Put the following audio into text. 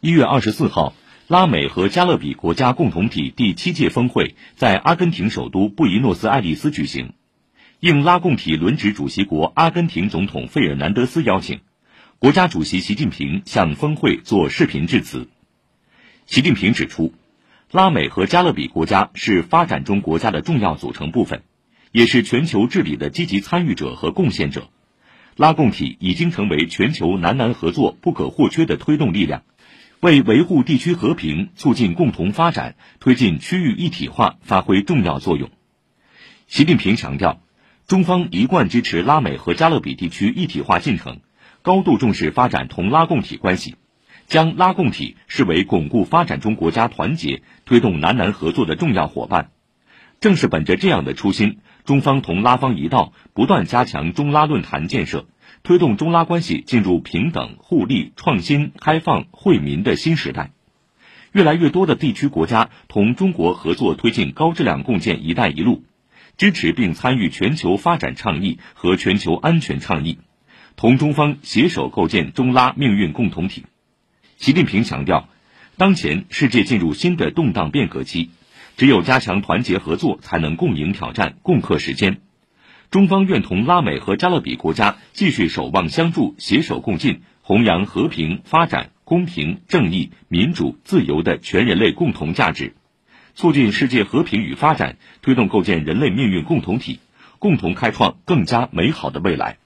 一月二十四号，拉美和加勒比国家共同体第七届峰会在阿根廷首都布宜诺斯艾利斯举行。应拉共体轮值主席国阿根廷总统费尔南德斯邀请，国家主席习近平向峰会作视频致辞。习近平指出，拉美和加勒比国家是发展中国家的重要组成部分，也是全球治理的积极参与者和贡献者。拉共体已经成为全球南南合作不可或缺的推动力量。为维护地区和平、促进共同发展、推进区域一体化发挥重要作用。习近平强调，中方一贯支持拉美和加勒比地区一体化进程，高度重视发展同拉共体关系，将拉共体视为巩固发展中国家团结、推动南南合作的重要伙伴。正是本着这样的初心，中方同拉方一道，不断加强中拉论坛建设。推动中拉关系进入平等、互利、创新、开放、惠民的新时代，越来越多的地区国家同中国合作推进高质量共建“一带一路”，支持并参与全球发展倡议和全球安全倡议，同中方携手构建中拉命运共同体。习近平强调，当前世界进入新的动荡变革期，只有加强团结合作，才能共赢挑战、共克时艰。中方愿同拉美和加勒比国家继续守望相助、携手共进，弘扬和平、发展、公平、正义、民主、自由的全人类共同价值，促进世界和平与发展，推动构建人类命运共同体，共同开创更加美好的未来。